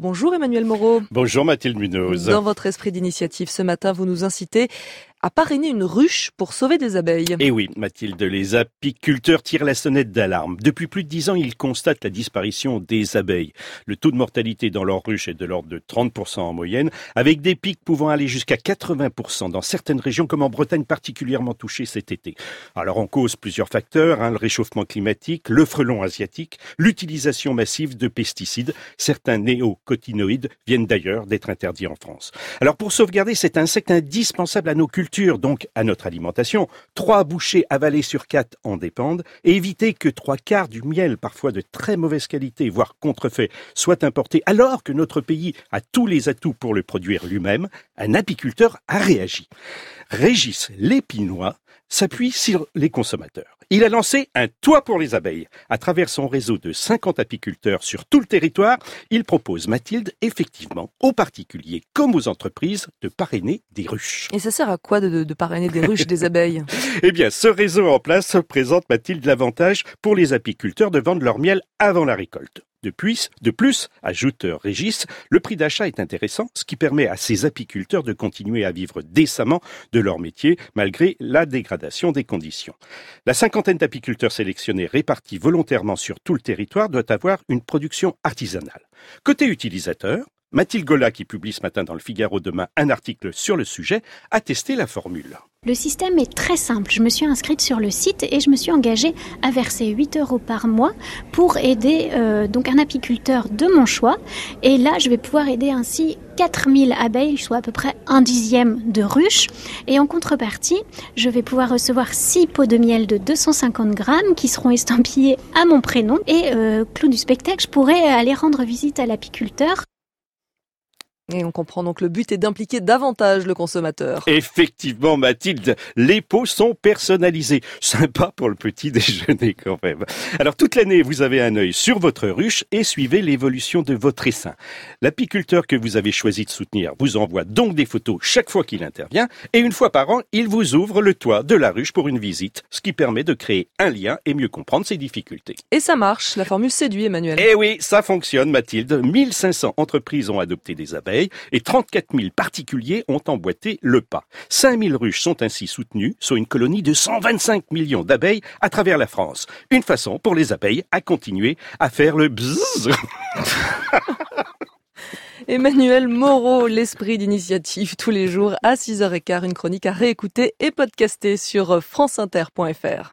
Bonjour Emmanuel Moreau. Bonjour Mathilde Munoz. Dans votre esprit d'initiative ce matin, vous nous incitez à parrainer une ruche pour sauver des abeilles. Eh oui, Mathilde, les apiculteurs tirent la sonnette d'alarme. Depuis plus de dix ans, ils constatent la disparition des abeilles. Le taux de mortalité dans leur ruche est de l'ordre de 30% en moyenne, avec des pics pouvant aller jusqu'à 80% dans certaines régions comme en Bretagne particulièrement touchées cet été. Alors on cause plusieurs facteurs, hein, le réchauffement climatique, le frelon asiatique, l'utilisation massive de pesticides. Certains néocotinoïdes viennent d'ailleurs d'être interdits en France. Alors pour sauvegarder cet insecte indispensable à nos cultures, donc à notre alimentation. Trois bouchées avalées sur quatre en dépendent et éviter que trois quarts du miel, parfois de très mauvaise qualité, voire contrefait, soit importé alors que notre pays a tous les atouts pour le produire lui-même. Un apiculteur a réagi. Régis Lépinois s'appuie sur les consommateurs. Il a lancé un toit pour les abeilles. À travers son réseau de 50 apiculteurs sur tout le territoire, il propose, Mathilde, effectivement, aux particuliers comme aux entreprises, de parrainer des ruches. Et ça sert à quoi de, de parrainer des ruches des abeilles? Eh bien, ce réseau en place présente, Mathilde, l'avantage pour les apiculteurs de vendre leur miel avant la récolte. De plus, de plus, ajoute Régis, le prix d'achat est intéressant, ce qui permet à ces apiculteurs de continuer à vivre décemment de leur métier malgré la dégradation des conditions. La cinquantaine d'apiculteurs sélectionnés répartis volontairement sur tout le territoire doit avoir une production artisanale. Côté utilisateur, Mathilde Gola, qui publie ce matin dans le Figaro demain un article sur le sujet, a testé la formule. Le système est très simple. Je me suis inscrite sur le site et je me suis engagée à verser 8 euros par mois pour aider euh, donc un apiculteur de mon choix. Et là, je vais pouvoir aider ainsi 4000 abeilles, soit à peu près un dixième de ruche. Et en contrepartie, je vais pouvoir recevoir 6 pots de miel de 250 grammes qui seront estampillés à mon prénom. Et euh, clou du spectacle, je pourrai aller rendre visite à l'apiculteur et on comprend donc le but est d'impliquer davantage le consommateur. Effectivement, Mathilde, les pots sont personnalisés. Sympa pour le petit déjeuner quand même. Alors toute l'année, vous avez un œil sur votre ruche et suivez l'évolution de votre essaim. L'apiculteur que vous avez choisi de soutenir vous envoie donc des photos chaque fois qu'il intervient et une fois par an, il vous ouvre le toit de la ruche pour une visite, ce qui permet de créer un lien et mieux comprendre ses difficultés. Et ça marche, la formule séduit Emmanuel. Eh oui, ça fonctionne Mathilde. 1500 entreprises ont adopté des abeilles et 34 000 particuliers ont emboîté le pas. 5 000 ruches sont ainsi soutenues, soit une colonie de 125 millions d'abeilles à travers la France. Une façon pour les abeilles à continuer à faire le bzzz. Emmanuel Moreau, l'esprit d'initiative tous les jours à 6h15, une chronique à réécouter et podcaster sur franceinter.fr.